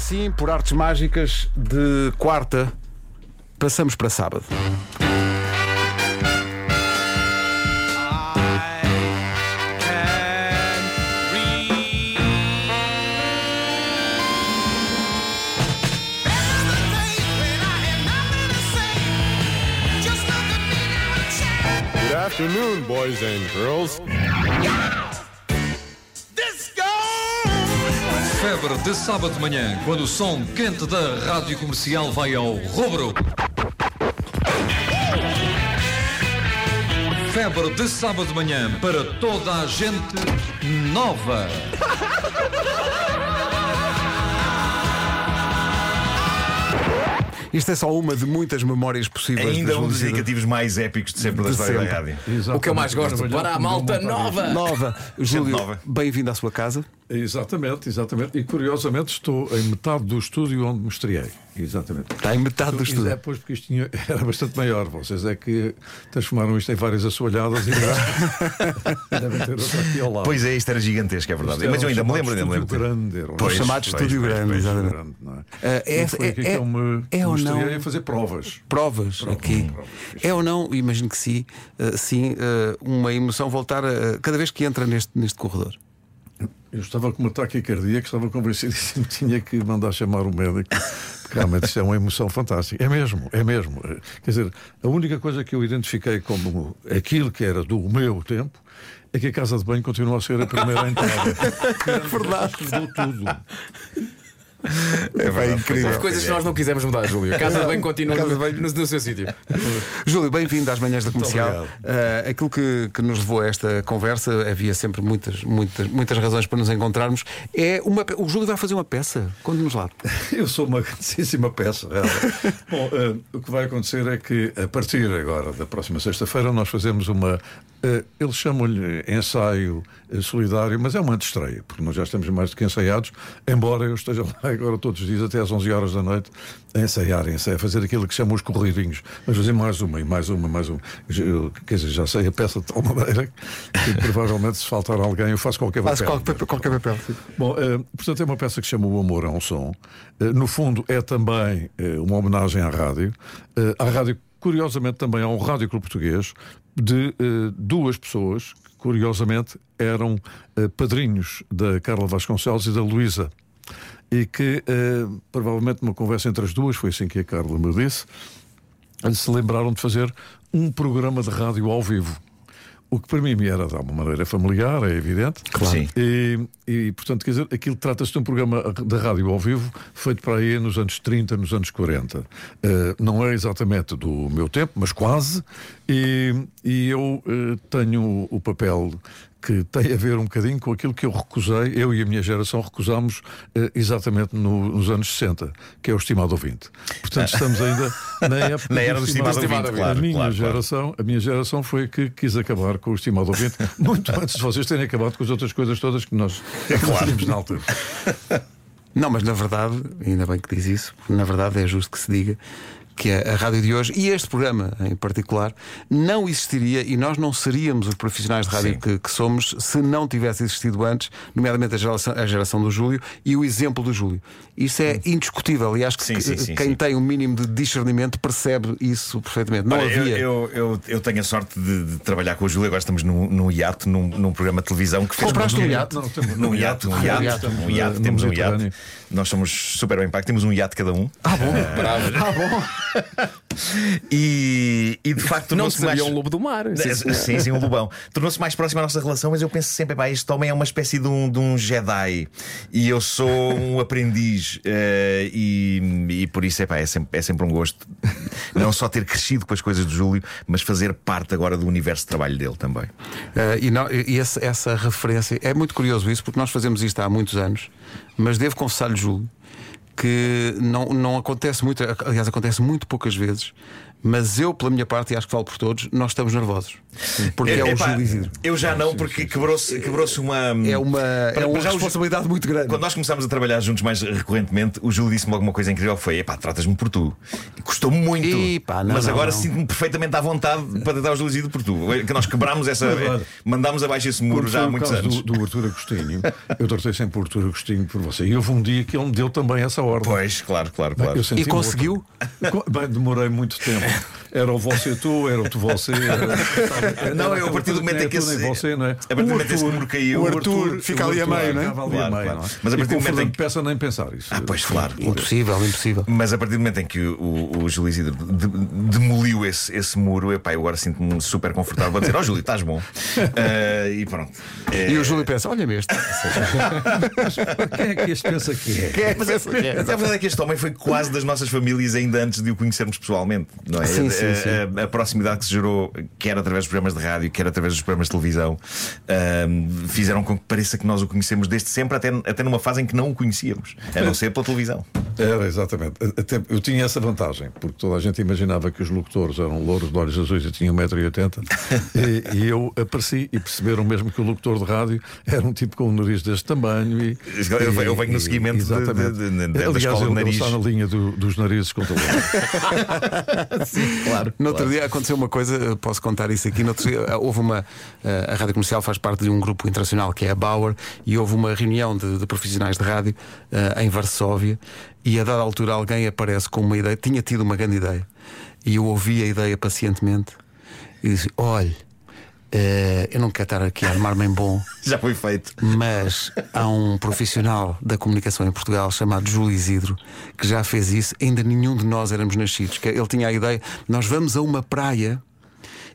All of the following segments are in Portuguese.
assim, por artes mágicas, de quarta passamos para sábado. Good afternoon, boys and girls. Febre de sábado de manhã, quando o som quente da rádio comercial vai ao rubro. Febre de sábado de manhã para toda a gente nova. Isto é só uma de muitas memórias possíveis. Ainda um dos indicativos mais épicos de sempre da história da rádio. O que eu mais gosto, para a malta nova. Nova. Júlio, nova. bem-vindo à sua casa. Exatamente, exatamente. E curiosamente estou em metade do estúdio onde me estreiei. Exatamente. Está em metade do É, estúdio. pois, porque isto tinha- era bastante maior. Vocês é que transformaram isto em várias assoalhadas e devem ter outra aqui ao lado. Pois é, isto era gigantesco, é verdade. Mas eu ainda me lembro, ainda me lembro. estúdio grande, era um Pois, chamado pois, estúdio pois, grande, pois. exatamente. grande, não é? É- foi aqui é- que eu me, é ou me não? a fazer provas. Provas aqui. provas. É ou não, imagino que sim, uh, sim, uh, uma emoção voltar a, cada vez que entra neste, neste corredor. Eu estava com uma taquicardia que estava convencidíssimo que tinha que mandar chamar o médico. Porque realmente isto é uma emoção fantástica. É mesmo, é mesmo. Quer dizer, a única coisa que eu identifiquei como aquilo que era do meu tempo é que a casa de banho continua a ser a primeira entrada. É verdade. Mudou tudo. É verdade, incrível. Coisas que nós não quisemos mudar, Júlio. A casa de banho continua no, no- no seu sítio. Júlio, bem-vindo às manhãs da comercial. obrigado. Uh, aquilo que, que nos levou a esta conversa, havia sempre muitas, muitas, muitas razões para nos encontrarmos. É uma, o Júlio vai fazer uma peça. Conte-nos lá. Eu sou uma grandíssima peça. Bom, eh, o que vai acontecer é que a partir agora da próxima sexta-feira nós fazemos uma. Eh, eles chamam-lhe ensaio eh, solidário, mas é uma antestreia, porque nós já estamos mais do que ensaiados, embora eu esteja lá agora todos os dias, até às 11 horas da noite, a ensaiar, a ensaiar, a fazer aquilo que chamam os corridinhos. Mas fazer mais uma, e mais uma, mais uma. Eu, quer dizer, já sei a peça de tal maneira que provavelmente se faltar alguém eu faço qualquer papel. qualquer, qualquer papel. sim. Bom, eh, portanto, é uma peça que chama O Amor é um Som. No fundo, é também uma homenagem à rádio. À rádio, curiosamente, também ao Rádio Clube Português, de eh, duas pessoas que, curiosamente, eram eh, padrinhos da Carla Vasconcelos e da Luísa. E que, eh, provavelmente, numa conversa entre as duas, foi assim que a Carla me disse, se lembraram de fazer um programa de rádio ao vivo. O que para mim me era de uma maneira familiar, é evidente. Claro. Sim. E, e, portanto, quer dizer, aquilo trata-se de um programa de rádio ao vivo feito para aí nos anos 30, nos anos 40. Eh, não é exatamente do meu tempo, mas quase. E, e eu eh, tenho o, papel que tem a ver um bocadinho com aquilo que eu recusei, eu e a minha geração recusámos eh, exatamente no- nos anos 60, que é o estimado ouvinte. Portanto, estamos ainda na época Na era do estimado ouvinte, claro, a minha claro, claro. geração, a minha geração foi a que quis acabar com o estimado ouvinte, muito antes de vocês terem acabado com as outras coisas todas que nós fazíamos na altura. Não, mas na verdade, ainda bem que diz isso, na verdade é justo que se diga que a, a rádio de hoje e este programa em particular não existiria e nós não seríamos os profissionais de rádio que, que somos se não tivesse existido antes, nomeadamente a geração, a geração do Júlio e o exemplo do Júlio. Isso é indiscutível e acho que Sim, sim, sim, quem tem um mínimo de discernimento percebe isso perfeitamente. Não Olha, eu, havia. eu, eu, eu tenho a sorte de, de trabalhar com o Júlio. Agora estamos num, num iate, num, num programa de televisão que fez. Compraste um? Não, temos- Num iate, um um no temos um iate. Nós somos super bem pago, temos um iate cada um. Ah, bom. Bravo. E, e de facto Não tornou-se mais. um lobo do mar. Sim, sim. Sim, sim, um lobão. Tornou-se mais próximo à nossa relação, mas eu penso sempre, pá, este homem é uma espécie de um, de um Jedi e eu sou um aprendiz. eh, e, e por isso epá, é, sempre, é sempre um gosto não só ter crescido com as coisas do Júlio, mas fazer parte agora do universo de trabalho dele também. Eh, e não- e esse- essa referência é muito curioso isso, porque nós fazemos isto há muitos anos, mas devo confessar-lhe, Júlio, que não, não acontece muito, aliás, acontece muito poucas vezes Mas eu, pela minha parte, e acho que falo por todos, nós estamos nervosos. Porque é, o Epá, Júlio Isidro. Eu já não, porque quebrou-se quebrou uma. É uma, é Para- uma o Ju- responsabilidade muito grande. Quando nós começámos a trabalhar juntos mais recorrentemente, o Júlio disse-me alguma coisa incrível que foi: epá, tratas-me por tu. Custou-me muito. Epá, não, mas não, agora sinto-me perfeitamente à vontade para tratar o Júlio por tu. Que nós quebrámos essa. Mandámos abaixo esse muro já há muitos anos. Do, do Arthur Agostinho, eu tratei sempre o Arthur Agostinho por você. E houve um dia que ele me deu também essa ordem. Pois, claro, claro, Bem, claro. senti-me E conseguiu? outro. Bem, demorei muito tempo. Era o você tu, era o tu você. Era, Não, eu, a partir do momento em que é esse- você, não é? a partir do momento em que esse caiu, o Arthur fica ali a meio, não é? Claro, claro. não é? Mas a E partir do momento em que- Peça nem pensar isso. Ah, pois, claro. Impossível, impossível. Mas a partir do momento em que o, o, o Júlio Isidro de- demoliu esse, esse muro, epá, eu agora sinto-me super confortável para dizer: Ó Júlio, estás bom. Ah, e pronto. É- E o Júlio pensa: olha-me este. Quem é que este pensa que é? Quem é que Mas, pensa que é? mas a verdade é que este homem foi quase das nossas famílias ainda antes de o conhecermos pessoalmente, não é? Sim, A- sim, a, sim. a- a proximidade que se gerou, quer através dos programas de rádio, quer através dos programas de televisão, ahm, fizeram com que pareça que nós o conhecemos desde sempre, até, até numa fase em que não o conhecíamos, a não ser pela televisão. Era, exatamente. Até, eu tinha essa vantagem, porque toda a gente imaginava que os locutores eram louros de olhos azuis e tinham 1,80m. e, e eu apareci e perceberam mesmo que o locutor de rádio era um tipo com um nariz deste tamanho. E, Eu venho- eu venho no e- seguimento de- exatamente. de- de- da Aliás, escola de ele, ele nariz. está na linha do- dos narizes com talento. Claro. No outro dia aconteceu uma coisa, posso contar isso aqui. No outro dia, houve uma. eh, A rádio comercial faz parte de um grupo internacional que é a Bauer e houve uma reunião de, de profissionais de rádio eh, em Varsóvia. E a dada altura alguém aparece com uma ideia, tinha tido uma grande ideia. E eu ouvi a ideia pacientemente e disse: Olhe, eh, eu não quero estar aqui a armar-me em bom. Já foi feito. Mas há um profissional da comunicação em Portugal chamado Júlio Isidro que já fez isso. Ainda nenhum de nós éramos nascidos. Que Ele tinha a ideia: nós vamos a uma praia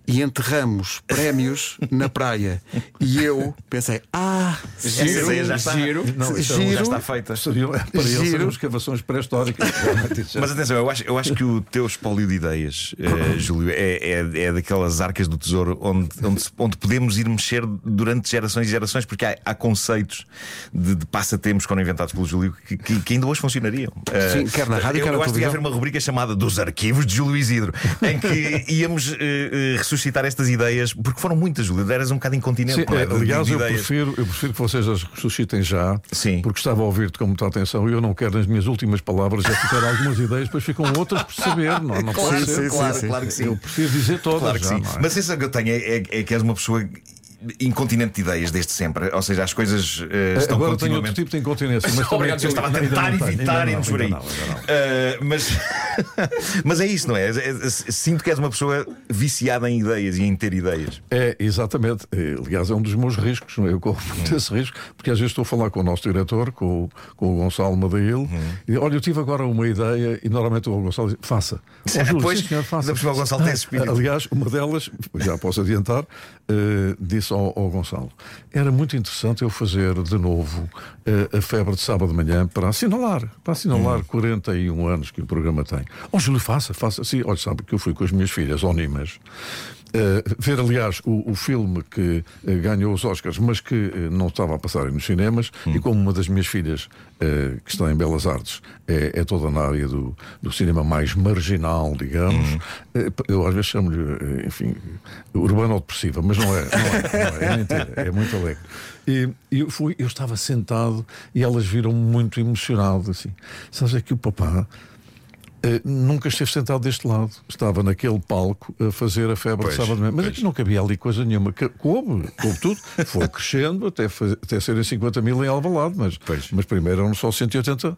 e enterramos prémios na praia. E eu pensei: ah, Essa ideia já está. giro. Não, Giro. Já está feita. Seriam, para eles Giro. seriam escavações pré-históricas. Mas atenção, eu acho, eu acho que o teu espólio de ideias, eh, Júlio, é, é, é daquelas arcas do tesouro onde, onde, onde podemos ir mexer durante gerações e gerações, porque há, há conceitos de, de passatempos que foram inventados pelo Júlio que, que- que ainda hoje funcionariam. Eh, Sim, quer na rádio, eu, quer na eu acho que ia haver uma rubrica chamada Dos Arquivos de Júlio Isidro, em que íamos eh, eh, ressuscitar estas ideias, porque foram muitas, Júlio, eras um bocado incontinente. Sim, não é? é, de aliás, eu ideias. prefiro, eu prefiro que vocês as ressuscitem já, Sim. porque estava a ouvir-te com muita atenção e eu não quero nas minhas últimas palavras já ficar algumas ideias, depois ficam outras por saber. Não, não Claro, ser. claro, claro que sim. Eu prefiro dizer todas. Claro que já, sim. é? Mas a sensação que eu tenho é, é, é que és uma pessoa incontinente de ideias desde sempre. Ou seja, as coisas eh, estão Agora tenho outro continuamente. tipo de incontinência, mas Obrigado, eu estava a tentar evitar irmos por aí. não, não. Eh, mas, mas é isso, não é? É- é- Sinto que és uma pessoa viciada em ideias e em ter ideias. É, exatamente. É, Aliás, é um dos meus riscos. é? Eu corro muito esse risco, porque às vezes estou a falar com o nosso diretor, com, o- com o Gonçalo Madail, Uhum. e olha, eu tive agora uma ideia, e normalmente o Gonçalo diz: faça. Ó, Júlio, Pois, sim, senhor, faça. o Gonçalo tem esse espírito. Aliás, uma delas, já posso adiantar, eh, disse ao, ao Gonçalo: era muito interessante eu fazer de novo eh, a febre de sábado de manhã para assinalar, para assinalar Hum. 41 anos que o programa tem. Ó, Júlio, faça, faça. Sim, olha, sabe que eu fui com as minhas filhas, Onimas. Uh, ver, aliás, o, o filme que uh, ganhou os Oscars, mas que uh, não estava a passar nos cinemas, e como uma das minhas filhas, que está em Belas Artes, é, é toda na área do, do cinema mais marginal, digamos, uh, eu às vezes chamo-lhe, enfim, urbano-depressiva, mas não é, não é, não é, é mentira, é muito alegre. E, e eu, fui, eu estava sentado e elas viram-me muito emocionado, assim. Sabes, é que o papá. Uh, nunca esteve sentado deste lado. Estava naquele palco a fazer a febre Pois, de sábado de manhã. Mas pois. aqui não cabia ali coisa nenhuma. Coube, coube tudo. Foi crescendo até, até serem 50 mil em Alvalade. Mas, Pois. mas primeiro eram só 180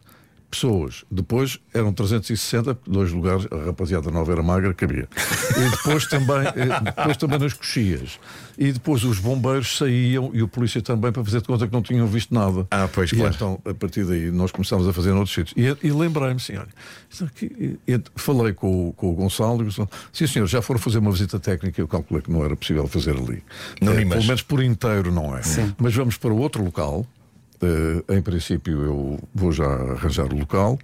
pessoas. Depois eram 360, porque dois lugares, a rapaziada nova era magra, cabia. E depois também, eh, depois também nas coxias. E depois os bombeiros saíam e o polícia também para fazer de conta que não tinham visto nada. Ah, pois, e claro. então, a partir daí, nós começámos a fazer noutros sítios. E, e lembrei-me, assim, olha, falei com, o- com o Gonçalo e o Gonçalo, sim senhor, já foram fazer uma visita técnica, eu calculei que não era possível fazer ali. Eh, Nimas. pelo menos por inteiro não é. Mas vamos para outro local. Eh, em princípio, eu vou já arranjar o local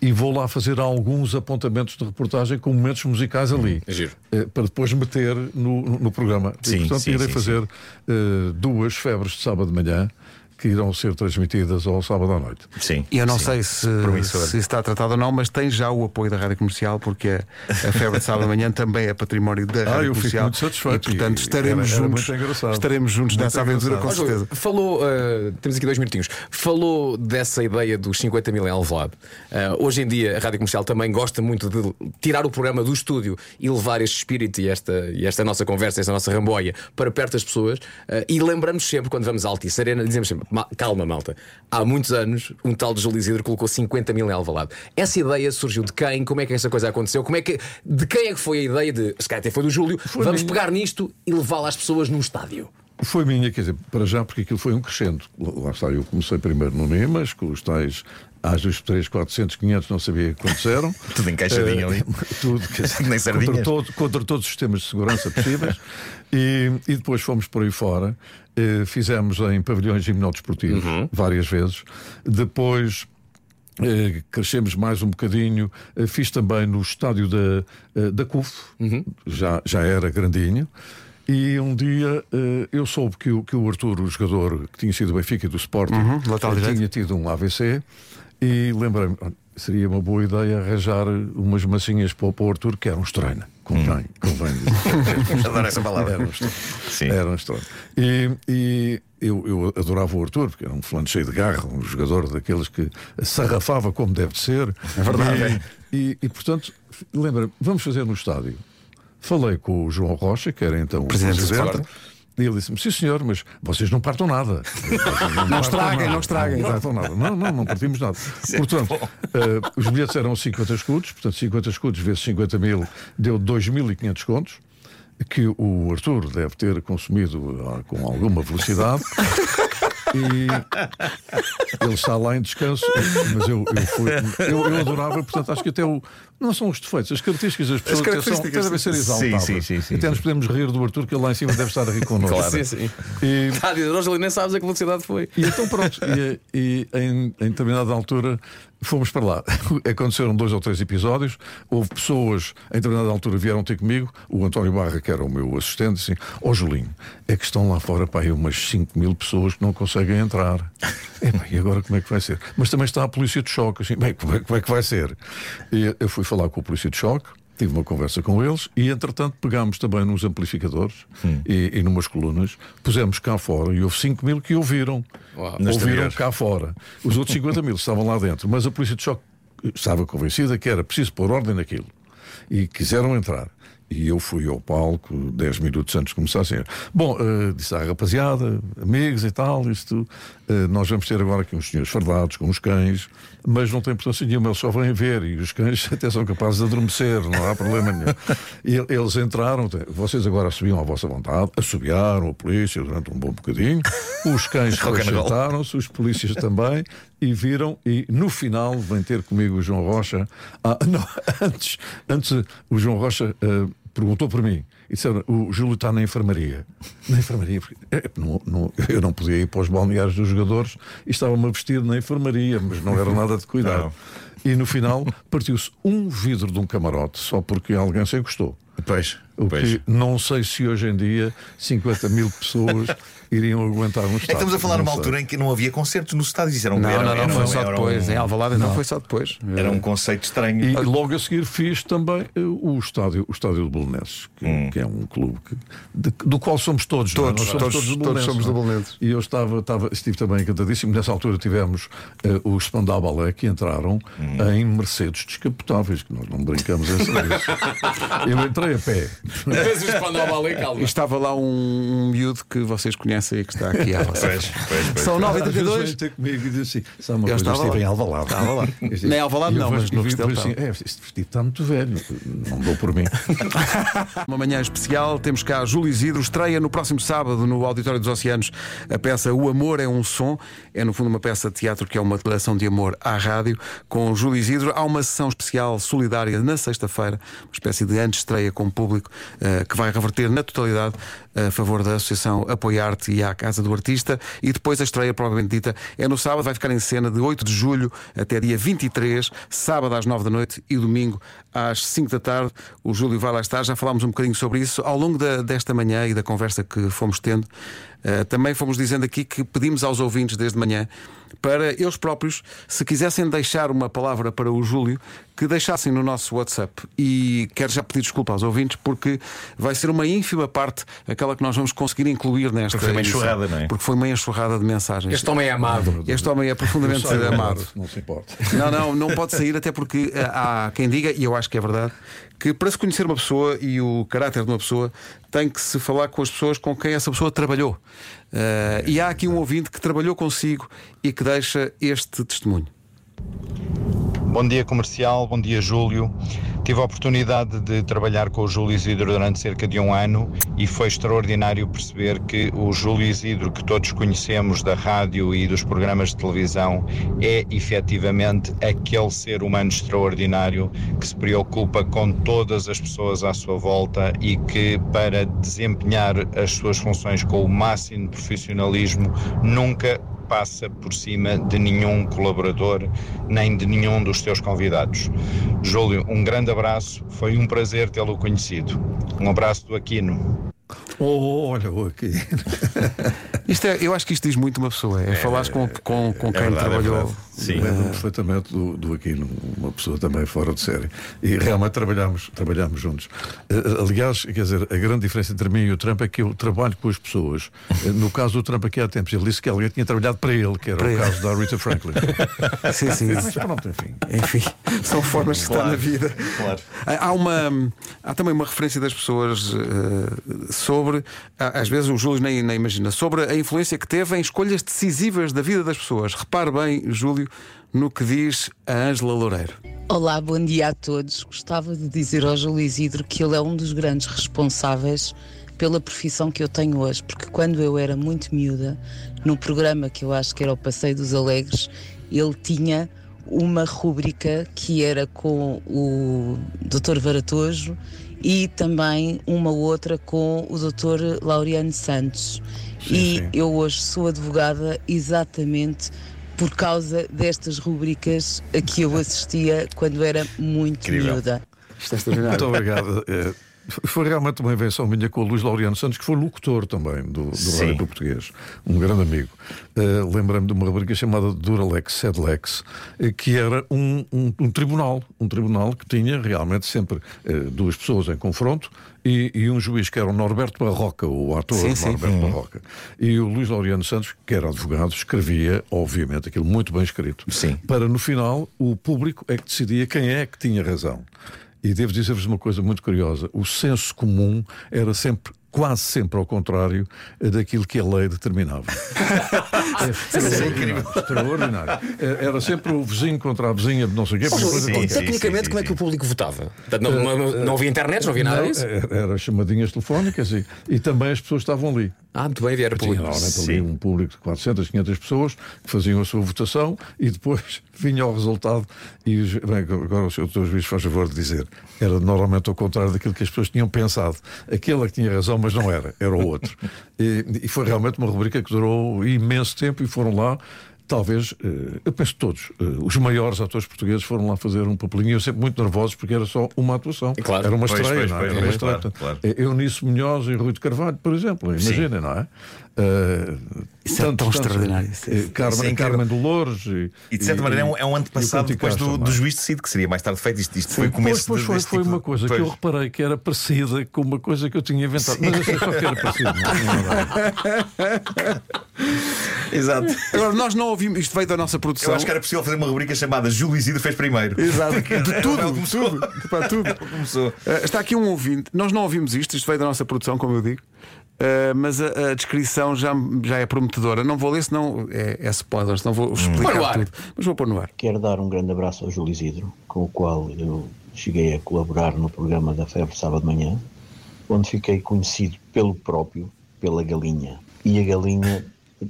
e vou lá fazer alguns apontamentos de reportagem com momentos musicais ali. Giro. Eh, para depois meter no, no- programa. Sim, e, portanto, sim, irei sim, fazer eh, duas febres de sábado de manhã. Que irão ser transmitidas ao sábado à noite. Sim. E eu não sim. sei se, se está tratado ou não, mas tem já o apoio da Rádio Comercial, porque a, a Febre de Sábado de Manhã também é património da Ah, Rádio eu fico Comercial. muito satisfeito E, portanto, estaremos era- era juntos, estaremos juntos Muito nessa aventura, com certeza. Falou, uh, temos aqui dois minutinhos. Falou dessa ideia dos 50 mil em Alvalade. Uh, hoje em dia, a rádio comercial também gosta muito de tirar o programa do estúdio e levar este espírito e esta, e esta nossa conversa, esta nossa ramboia para perto das pessoas. Uh, e lembramos sempre, quando vamos a Altice Arena, dizemos sempre: "Ma- calma, malta. Há muitos anos, um tal de Júlio Isidro colocou 50 mil em Alvalade. Essa ideia surgiu de quem? Como é que essa coisa aconteceu? Como é que, de quem é que foi a ideia de. Se calhar até foi do Júlio, vamos minha. pegar nisto e levá-la às pessoas num estádio. Foi minha, quer dizer, para já, porque aquilo foi um crescendo. Lá está, eu comecei primeiro no NEMAS, com os tais às dos 3, 400, 500, não sabia quantos eram. Tudo encaixadinho Eh, ali. Tudo, quer dizer, Nem contra, sardinhas. todo- contra todos os sistemas de segurança possíveis. e, e depois fomos por aí fora. Eh, fizemos em pavilhões gimnodesportivos várias vezes. Depois. eh, crescemos mais um bocadinho. Eh, fiz também no estádio da, eh, da CUF, já, já era grandinho. E um dia eh, eu soube que o, que o Arthur, o jogador que tinha sido do Benfica e do Sporting, Uhum, eh, tinha tido um AVC. E lembrei-me, "Ah, seria uma boa ideia arranjar umas massinhas para o para o Arthur, que era um estranho. Convém, convém. dizer. Adoro essa palavra. Era um estranho. Sim. Era um estranho. E, e eu, eu adorava o Arthur, porque era um fulano cheio de garra, um jogador daqueles que sarrafava como deve de ser. É verdade. E, e, e, portanto, lembra-me, vamos fazer no estádio. Falei com o João Rocha, que era então o Presidente do presidente. E ele disse-me: Sim, senhor, mas vocês não partam nada. Não estraguem, não estraguem. Não partam nada. Não, não, não partimos nada. Portanto, eh, os bilhetes eram 50 escudos, portanto, 50 escudos vezes 50 mil deu 2.500 contos. Que o Arthur deve ter consumido ah, com alguma velocidade. E ele está lá em descanso, mas eu, eu, fui, eu, eu adorava, portanto, acho que até o. Não são os defeitos, as características das pessoas são- características, devem ser sim, exaltáveis. sim, sim, sim, até nos podemos rir do Arthur, que ele lá em cima deve estar a rir connosco. Claro. Sim, sim. E, dizer, Rogelio, nem sabes a que velocidade foi. e então pronto, e, e em, em determinada altura fomos para lá. Aconteceram dois ou três episódios. Houve pessoas, em determinada altura, vieram ter comigo. O António Barra, que era o meu assistente, disse: Ó Julinho, é que estão lá fora para aí umas 5 mil pessoas que não conseguem entrar. É, bem, e agora como é que vai ser? Mas também está a polícia de choque. Assim, bem, como é, como é que vai ser? E eu fui falar com a polícia de choque. Tive uma conversa com eles e, entretanto, pegámos também nos amplificadores e, e numas colunas, pusemos cá fora e houve 5 mil que ouviram. Uau. Ouviram cá fora. Os outros 50 mil estavam lá dentro, mas a polícia de choque estava convencida que era preciso pôr ordem naquilo. E quiseram entrar. E eu fui ao palco 10 minutos antes de começar assim. Bom, eh, disse à rapaziada, amigos e tal, isto, eh, nós vamos ter agora aqui uns senhores fardados com os cães, mas não tem importância nenhuma, eles só vêm ver e os cães até são capazes de adormecer, não há problema nenhum. E eles entraram, vocês agora subiam à vossa vontade, assobiaram a polícia durante um bom bocadinho, os cães sentaram-se, os polícias também, e viram, e no final vem ter comigo o João Rocha. Ah, não, antes, antes o João Rocha ah, perguntou por mim. E disseram, o Júlio está na enfermaria. Na enfermaria, porque é, não- não- eu não podia ir para os balneários dos jogadores e estava-me a vestir na enfermaria, mas não era nada de cuidado. Não. E no final partiu-se um vidro de um camarote só porque alguém se encostou. Pois, O pois. que não sei se hoje em dia 50 mil pessoas iriam aguentar um É estádio. estamos a falar Não numa altura em que não havia concertos nos estádios. Isso era um, Não, era, não, não, era, foi um- só depois. Um, Em Alvalade não foi só depois. era um conceito estranho. E logo a seguir fiz também eh, o estádio, o estádio de Belenenses, que, que é um clube que- de- do qual somos todos. não é? Todos, Nós somos todos, todos, somos não é? de Belenenses. E eu estava, estava, estive também encantadíssimo. Nessa altura tivemos eh, os Spandau Ballet que entraram em Mercedes descapotáveis, que nós não brincamos em serviço. eu entrei a pé. E calma. estava lá um, um miúdo que vocês conhecem e que está aqui à vossa Pois, frente. pois, pois, São pois. 9 Às vezes vem 32 ter comigo e diz assim: uma Eu coisa, estava estive lá. em Alvalade. Estava lá. Disse, Nem Alvalade e eu não, mas no depois assim, é, este vestido está muito velho, não dou por mim. Uma manhã especial, temos cá Júlio Isidro, estreia no próximo sábado no Auditório dos Oceanos a peça O Amor é um Som. É no fundo uma peça de teatro que é uma declaração de amor à rádio. Com Júlio Isidro, há uma sessão especial solidária na sexta-feira, uma espécie de antes-estreia com o público que vai reverter na totalidade a favor da Associação Apoiar-te e à Casa do Artista. E depois a estreia, provavelmente dita, é no sábado, vai ficar em cena de 8 de julho até dia 23, sábado às 9 da noite e domingo às 5 da tarde. O Júlio vai lá estar, já falámos um bocadinho sobre isso. Ao longo da- desta manhã e da conversa que fomos tendo, Uh, também fomos dizendo aqui que pedimos aos ouvintes desde manhã para eles próprios, se quisessem deixar uma palavra para o Júlio, que deixassem no nosso WhatsApp. E quero já pedir desculpa aos ouvintes, porque vai ser uma ínfima parte aquela que nós vamos conseguir incluir nesta. Porque foi uma enxurrada, não é? Porque foi uma enxurrada de mensagens. Este homem é amado. Este homem é profundamente amado. Não se importa. Não, não, não pode sair, até porque eh, há quem diga, e eu acho que é verdade, que para se conhecer uma pessoa e o caráter de uma pessoa, tem que se falar com as pessoas com quem essa pessoa trabalhou. Eh, e há aqui um ouvinte que trabalhou consigo e que deixa este testemunho. Bom dia comercial, bom dia Júlio. Tive a oportunidade de trabalhar com o Júlio Isidro durante cerca de um ano e foi extraordinário perceber que o Júlio Isidro que todos conhecemos da rádio e dos programas de televisão é efetivamente aquele ser humano extraordinário que se preocupa com todas as pessoas à sua volta e que para desempenhar as suas funções com o máximo de profissionalismo nunca passa por cima de nenhum colaborador nem de nenhum dos teus convidados. Júlio, um grande abraço, foi um prazer tê-lo conhecido. Um abraço do Aquino. Oh, olha, oh, aqui. Isto é, eu acho que isto diz muito uma pessoa, é, falares com, com, com quem verdade, é trabalhou. Sim. Lembro-me perfeitamente do, do Aquino, uma pessoa também fora de série. E realmente trabalhámos, trabalhámos juntos. Eh, Aliás, quer dizer, a grande diferença entre mim e o Trump é que eu trabalho com as pessoas. Eh, No caso do Trump, aqui há tempos, ele disse que alguém tinha trabalhado para ele, que era Para o ele. caso da Rita Franklin. Sim, sim. Mas pronto, enfim. Enfim, são formas de estar Claro, na vida. claro. Há uma há também uma referência das pessoas eh, sobre ah, às vezes o Júlio nem, nem imagina sobre a influência que teve em escolhas decisivas da vida das pessoas. Repare bem, Júlio, no que diz a Ângela Loureiro. Olá, bom dia a todos. Gostava de dizer ao Júlio Isidro que ele é um dos grandes responsáveis pela profissão que eu tenho hoje, porque quando eu era muito miúda, no programa que eu acho que era o Passeio dos Alegres, ele tinha uma rúbrica que era com o Dr. Varatojo e também uma outra com o Dr. Laureano Santos. e sim. eu hoje sou advogada exatamente por causa destas rubricas a que eu assistia quando era muito Incrível. miúda. Isto é extraordinário. Muito obrigado. Foi realmente uma invenção minha com o Luís Laureano Santos, que foi locutor também do, do Sim. Rádio Português, um grande amigo. Eh, Lembrei-me de uma rubrica chamada Duralex Sedlex, eh, que era um, um- um tribunal, um tribunal que tinha realmente sempre eh, duas pessoas em confronto e, e um juiz que era o Norberto Barroca, o ator Sim, sim. Norberto Barroca. E o Luís Laureano Santos, que era advogado, escrevia, obviamente, aquilo muito bem escrito. Sim. Para no final o público é que decidia quem é que tinha razão. E devo dizer-vos uma coisa muito curiosa: o senso comum era sempre. Quase sempre ao contrário daquilo que a lei determinava. é extraordinário. extraordinário. Eh, Era sempre o vizinho contra a vizinha de não sei o quê. Coisa sim, sim. Tecnicamente, como é que o público votava? Portanto, não, não- não havia internet, não havia nada disso? era, era chamadinhas telefónicas e, e também as pessoas estavam ali. Ah, muito bem, vieram Tinha público. normalmente ali Sim. um público de 400, 500 pessoas que faziam a sua votação e depois vinha o resultado. E os- bem, agora o Sr. Dr. Juiz faz favor de dizer: era normalmente ao contrário daquilo que as pessoas tinham pensado. Aquele é que tinha razão, mas não era, era o outro. e, e foi realmente uma rubrica que durou imenso tempo e foram lá. Talvez, eh, eu penso todos, eh, os maiores atores portugueses foram lá fazer um papelinho. Eu sempre muito nervosos porque era só uma atuação. Claro. Era uma Pois, estreia, pois, não é? pois, Era uma pois, estreia. claro, claro. é Eunice Munhoz e Rui de Carvalho, por exemplo, imaginem, não é? Uh, Isso é tão extraordinário, isso é- eh, Carmen, isso é incrível. Carmen Dolores e, E de certa maneira é um, é um e antepassado depois do, do é? juiz de Cid, que seria mais tarde feito. Isto, isto foi o começo depois de- foi, tipo uma de- coisa que Pois. eu reparei que era parecida com uma coisa que eu tinha inventado. Mas eu sei só que era parecido. Não, não, não. Exato. Agora, nós não ouvimos, isto veio da nossa produção. Eu acho que era possível fazer uma rubrica chamada Júlio Isidro fez primeiro. Exato, de tudo, tudo, para tudo. Começou. Eh, está aqui um ouvinte, nós não ouvimos isto, isto veio da nossa produção, como eu digo. Eh, mas a, a descrição já, já é prometedora. Não vou ler, senão é, é spoiler, senão vou no explicar ar. tudo. Mas vou pôr no ar. Quero dar um grande abraço ao Júlio Isidro, com o qual eu cheguei a colaborar no programa da Febre Sábado de Manhã, onde fiquei conhecido pelo próprio, pela galinha. E a galinha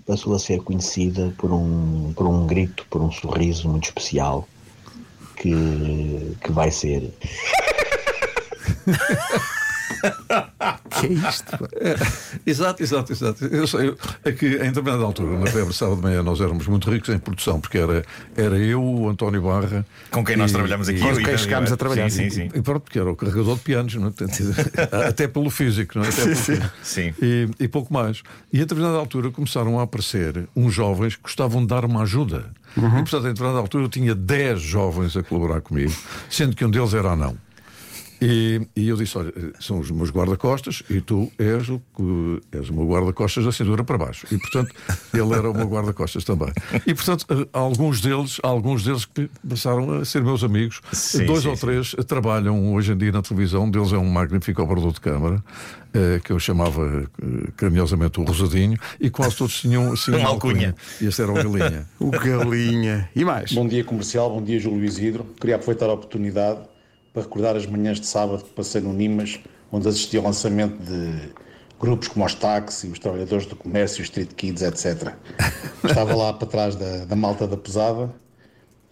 passou a ser conhecida por um, por um grito, por um sorriso muito especial, que, que vai ser. que é isto? pá? Exato, exato, exato. Eu sei, eu, é que em determinada altura, na febre sábado de manhã, nós éramos muito ricos em produção, porque era, era eu, o António Barra. Com quem nós e- trabalhamos aqui. e- Com quem chegámos a trabalhar, Sim, sim, sim. E pronto, porque era o carregador de pianos, não é? Até pelo físico, não é? Até pelo físico. Sim. E, e pouco mais. E a determinada altura começaram a aparecer uns jovens que gostavam de dar uma ajuda. E portanto, a determinada altura eu tinha 10 jovens a colaborar comigo, sendo que um deles era anão. E, e eu disse: Olha, são os meus guarda-costas e tu és o, que- és o meu guarda-costas da cintura para baixo. E portanto, ele era o meu guarda-costas também. E portanto, eh, alguns deles, alguns deles que passaram a ser meus amigos. Sim, Dois sim, ou sim. três trabalham hoje em dia na televisão. Um deles é um magnífico operador de câmara, eh, que eu chamava eh, carinhosamente o Rosadinho, e quase todos tinham assim, Uma alcunha. E esse era o Galinha. O galinha. E mais? Bom dia comercial, bom dia Júlio Isidro. Queria aproveitar a oportunidade para recordar as manhãs de sábado que passei no Nimas, onde assisti ao lançamento de grupos como os Táxi, os Trabalhadores do Comércio, os Street Kids, etc. Estava lá para trás da, da malta da pesada,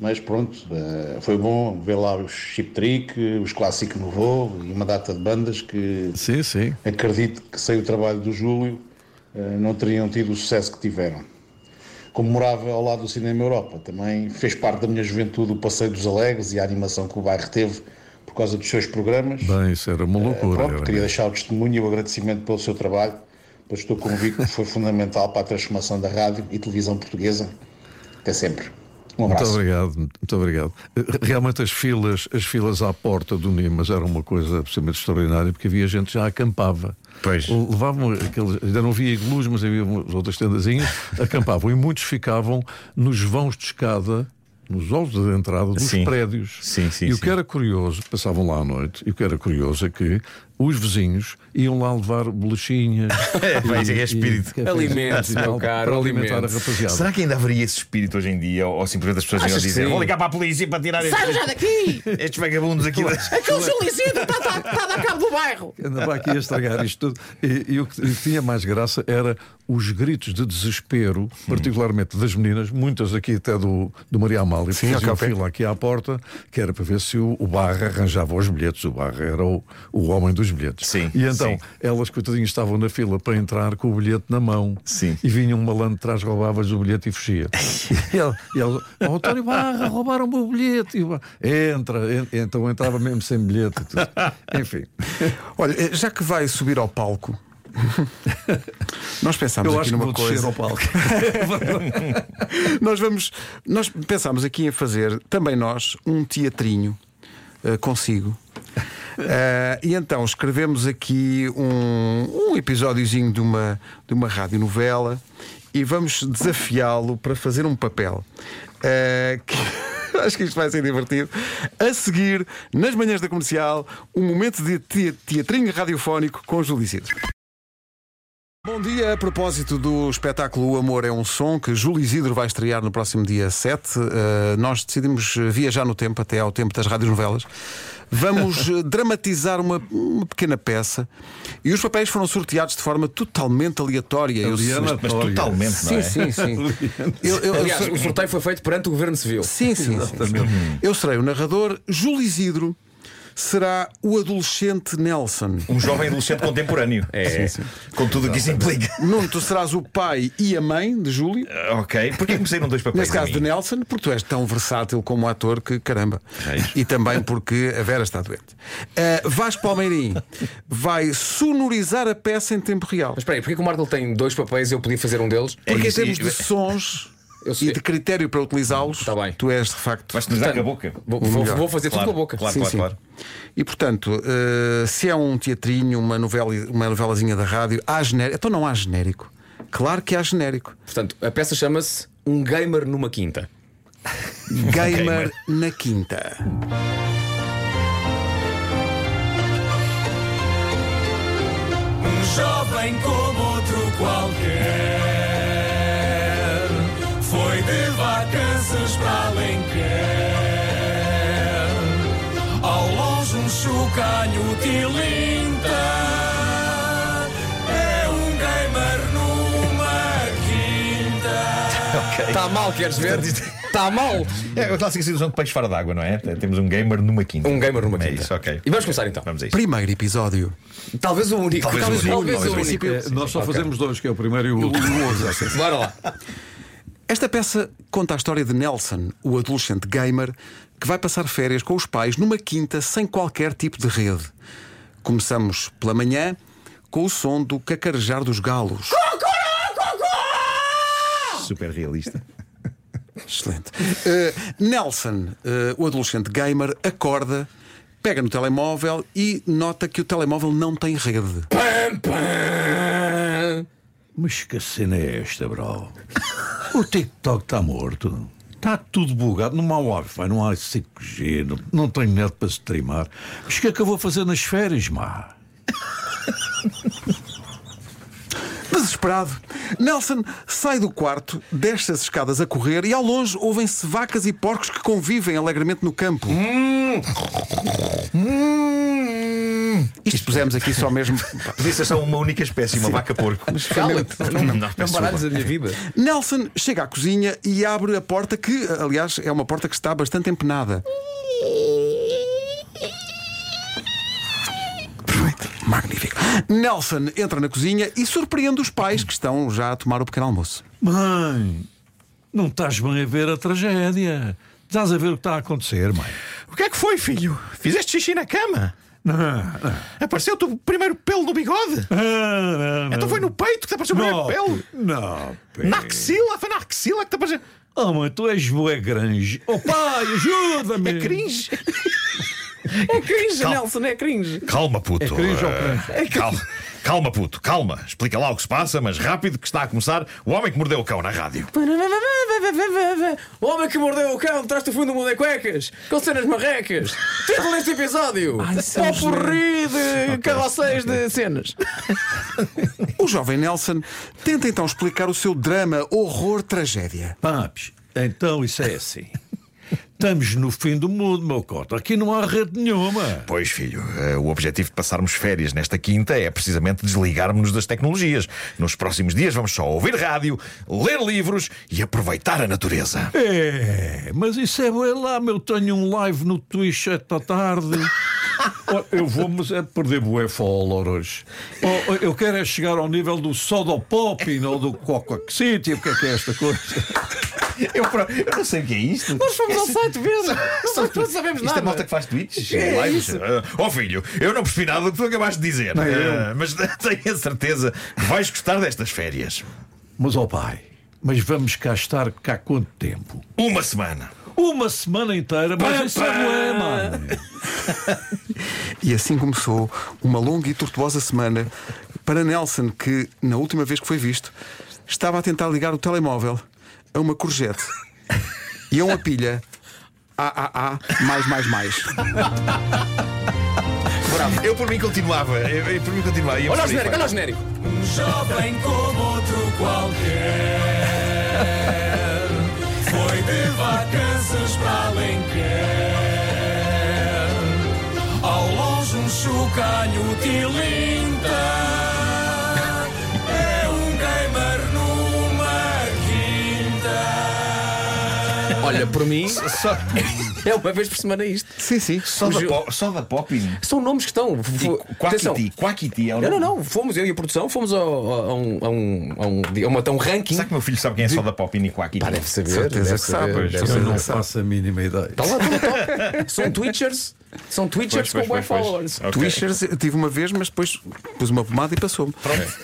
mas pronto, eh, foi bom ver lá os Chip Trick, os Clássico Novo e uma data de bandas que Sim, sim. acredito que sem o trabalho do Júlio eh, não teriam tido o sucesso que tiveram. Como morava ao lado do Cinema Europa, também fez parte da minha juventude o Passeio dos Alegres e a animação que o bairro teve causa dos seus programas. Bem, isso era uma Eh, loucura. Pronto, era queria deixar o testemunho e o agradecimento pelo seu trabalho, pois estou convicto que foi fundamental para a transformação da rádio e televisão portuguesa. Até sempre. Um Muito abraço. obrigado, muito obrigado. Realmente as filas, as filas à porta do Nimas eram uma coisa absolutamente extraordinária, porque havia gente que já acampava. Pois. Levavam aqueles, ainda não havia iglus, mas havia outras tendazinhas, acampavam e muitos ficavam nos vãos de escada. Nos olhos de entrada dos Sim. prédios. Sim, sim, e o que era curioso, passavam lá à noite, e o que era curioso é que os vizinhos iam lá levar bolachinhas. É, isso é é espírito. cafezinhos Alimentos, e meu caro, para alimentar alimentos. a rapaziada. Será que ainda haveria esse espírito hoje em dia? Ou, ou simplesmente as pessoas iam Achas que dizer: sim? Vou ligar para a polícia para tirar Sai já estes, daqui! estes vagabundos aqui. Aquele Isidro está tá, tá a dar cabo do bairro! Andava aqui a estragar isto tudo. E, e o que tinha mais graça era os gritos de desespero, particularmente das meninas, muitas aqui até do, do Maria Amália, que Sim, faziam fila aqui à porta, que era para ver se o, o Barra arranjava os bilhetes. O Barra era o, o homem dos bilhetes. Sim, e então sim. elas, coitadinhas, estavam na fila para entrar com o bilhete na mão. Sim. E vinha um malandro de trás, roubava-lhes o bilhete e fugia. e ela, e ela "Oh, António Barra, roubaram o meu bilhete. E entra, en- então entrava mesmo sem bilhete. Enfim. Olha, eh, já que vai subir ao palco, nós pensámos Eu aqui numa coisa. ao palco. nós vamos, nós pensámos aqui em fazer também nós um teatrinho eh, consigo. Eh, e então escrevemos aqui um, um episódiozinho de uma, de uma radionovela e vamos desafiá-lo para fazer um papel. Eh, que- Acho que isto vai ser divertido. A seguir, nas manhãs da comercial, um momento de te- teatrinho radiofónico com Júlio Isidro. Bom dia, a propósito do espetáculo O Amor é um Som, que Júlio Isidro vai estrear no próximo dia 7, eh, nós decidimos viajar no tempo, até ao tempo das radionovelas. Vamos eh, dramatizar uma, uma pequena peça e os papéis foram sorteados de forma totalmente aleatória. Eu- Aleatória. Mas totalmente, não Sim, é? sim, sim. Eu- eu- eu Aliás, o sorteio foi feito perante o Governo Civil. Sim, sim, sim. Eu serei o narrador, Júlio Isidro será o adolescente Nelson. Um jovem adolescente contemporâneo. É. Com tudo o que isso implica. Nuno, tu serás o pai e a mãe de Júlio. Ok. Porquê que me saíram dois papéis? Neste a caso de Nelson, porque tu és tão versátil como ator que caramba. Reis. E também porque a Vera está doente. Uh, Vasco Palmeirim vai sonorizar a peça em tempo real. Mas espera aí, porquê que o Marco tem dois papéis e eu podia fazer um deles? É Porque em isso, termos e- de sons. E de critério para utilizá-los, Tá bem. tu és de facto. Nos dar com a boca. Vou, vou- vou fazer Claro, tudo com a boca. claro, Sim, claro, sim. claro. E portanto, uh, se é um teatrinho, uma, novela, uma novelazinha da rádio, há genérico. Então não há genérico. Claro que há genérico. Portanto, a peça chama-se Um Gamer numa Quinta. Gamer na Quinta. Um jovem como outro qualquer de vacanças para Alenquer Ao longe um chocalho tilinta É um gamer numa quinta Está mal, queres ver? Está mal. É a clássica situação de peixe fora d'água, não é? Temos um gamer numa quinta. Um gamer numa É quinta. isso, ok. E vamos começar então. Vamos a isso. Primeiro episódio. Talvez o único. Talvez o único, Talvez talvez o único. É, nós só fazemos dois, que é o primeiro e o último. Bora lá. Esta peça conta a história de Nelson, o adolescente gamer, que vai passar férias com os pais numa quinta sem qualquer tipo de rede. Começamos pela manhã com o som do cacarejar dos galos. Super realista. Excelente. Uh, Nelson, uh, o adolescente gamer, acorda, pega no telemóvel e nota que o telemóvel não tem rede. Pam, pam. Mas que cena é esta, bro? O TikTok está morto. Está tudo bugado. Não há Wi-Fi, não há 5G, não, não tenho net para streamar. Mas o que é que eu vou fazer nas férias, má? Desesperado, Nelson sai do quarto, desce as escadas a correr e ao longe ouvem-se vacas e porcos que convivem alegremente no campo. Isto pusemos aqui só mesmo. Podia ser só uma única espécie, uma vaca porco. Cala-te. Não, não, não peço baralhes a minha vida. Nelson chega à cozinha e abre a porta, que, aliás, é uma porta que está bastante empenada. Magnífico. Nelson entra na cozinha e surpreende os pais que estão já a tomar o pequeno almoço. Mãe, não estás bem a ver a tragédia. Estás a ver o que está a acontecer, mãe. O que é que foi, filho? Fizeste xixi na cama? Não, não. Apareceu-te o primeiro pelo no bigode? Ah, não, não. Então foi no peito que te apareceu o primeiro Não, pelo? Não, Na axila? Foi na axila que te apareceu. Oh, mãe, tu és bué grande. Oh, pai, ajuda-me. É cringe. É cringe, Calma. Nelson, é cringe. Calma, puto. É cringe ou Eh, calma, calma, puto, calma. Explica lá o que se passa, mas rápido que está a começar o homem que mordeu o cão na rádio. O homem que mordeu o cão traz-te o fundo do mundo em cuecas, com cenas marrecas. Título deste episódio: Popurri de carroceiros de cenas. O jovem Nelson tenta então explicar o seu drama, horror, tragédia. Papes, então isso é assim. Estamos no fim do mundo, meu cota. Aqui não há rede nenhuma. Pois, filho, eh, o objetivo de passarmos férias nesta quinta é precisamente desligarmos-nos das tecnologias. Nos próximos dias vamos só ouvir rádio, ler livros e aproveitar a natureza. É, mas isso é bué lá, meu. Tenho um live no Twitch esta tarde. Oh, eu vou, mas é perder bué follow hoje. Oh, eu quero é chegar ao nível do Soda ou do Coca City. O que é que é esta coisa? Eu, eu não sei o que é isto. Nós fomos ao site ver. Nós não sabemos Isto é nada. malta que faz tweets? É lives? isso. Eh, oh filho, eu não percebi nada do que tu acabaste de dizer. Eh, mas tenho a certeza que vais gostar destas férias. Mas, ó pai, mas vamos cá estar cá quanto tempo? Uma semana. Uma semana inteira, mas isso é mano. E assim começou uma longa e tortuosa semana para Nelson, que, na última vez que foi visto, estava a tentar ligar o telemóvel a uma courgette e a uma pilha AAA mais mais mais. Eu por mim continuava. Eu, eu por mim continuava. Ia Olha o genérico, olha o genérico. Um jovem como outro qualquer Foi de vacanças para Alenquer Ao longe um chocalho tilinta Olha, por mim, é uma vez por semana isto. Sim, sim. Só da, po- só da Popping. São nomes que estão. Quackity. Quackity é o Não, não, nome. não. Fomos, eu e a produção, fomos ao- a um, a um, a um, a uma- a um ranking. Será que meu filho sabe quem é só da Popping e Quackity? Pá, deve saber. Certeza deve que sabe, saber, pois. deve Eu saber. não faço a mínima ideia. Tá lá, tá lá, tá lá. São Twitchers. São Twitchers Pois, com bons followers. Ok. Twitchers tive uma vez, mas depois pus uma pomada e passou-me.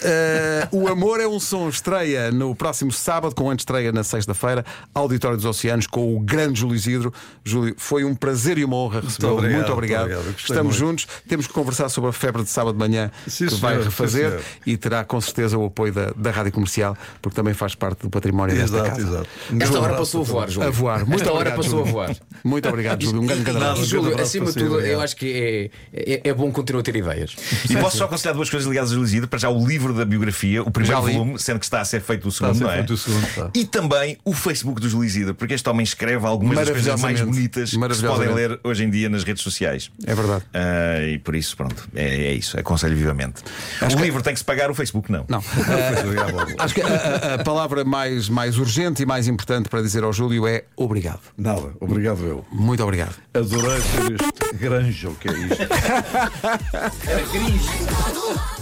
Eh, o Amor é um som estreia no próximo sábado, com antestreia na sexta-feira, Auditório dos Oceanos, com o grande Júlio Isidro. Júlio, foi um prazer e uma honra recebê-lo. obrigado, Muito obrigado. muito obrigado. Gostei Estamos muito. juntos. Temos que conversar sobre a febre de sábado de manhã Sim, que vai senhor, sim, refazer senhor. e terá com certeza o apoio da, da Rádio Comercial, porque também faz parte do património desta Exato, casa. exato. Esta Um hora passou a voar. Júlio. A voar. Muito Esta hora obrigado, passou a Júlio. voar. Muito obrigado, Júlio. Um grande, abraço. Júlio, acima para eu acho que é, é, é bom continuar a ter ideias. E posso só aconselhar duas coisas ligadas a Júlio Isidro. Para já o livro da biografia, o primeiro volume, sendo que está a ser feito o segundo, não é? feito o segundo, está. E também o Facebook do Isidro, porque este homem escreve algumas das coisas mais bonitas que se podem ler hoje em dia nas redes sociais. É verdade. Ah, e por isso, pronto, é, é isso. Aconselho vivamente. o livro tem que se pagar, o Facebook não. Não. Eh, acho que a, a- a palavra mais, mais urgente e mais importante para dizer ao Júlio é obrigado. Nada, obrigado eu. Muito obrigado. Adorei ser este granja, o que é isto?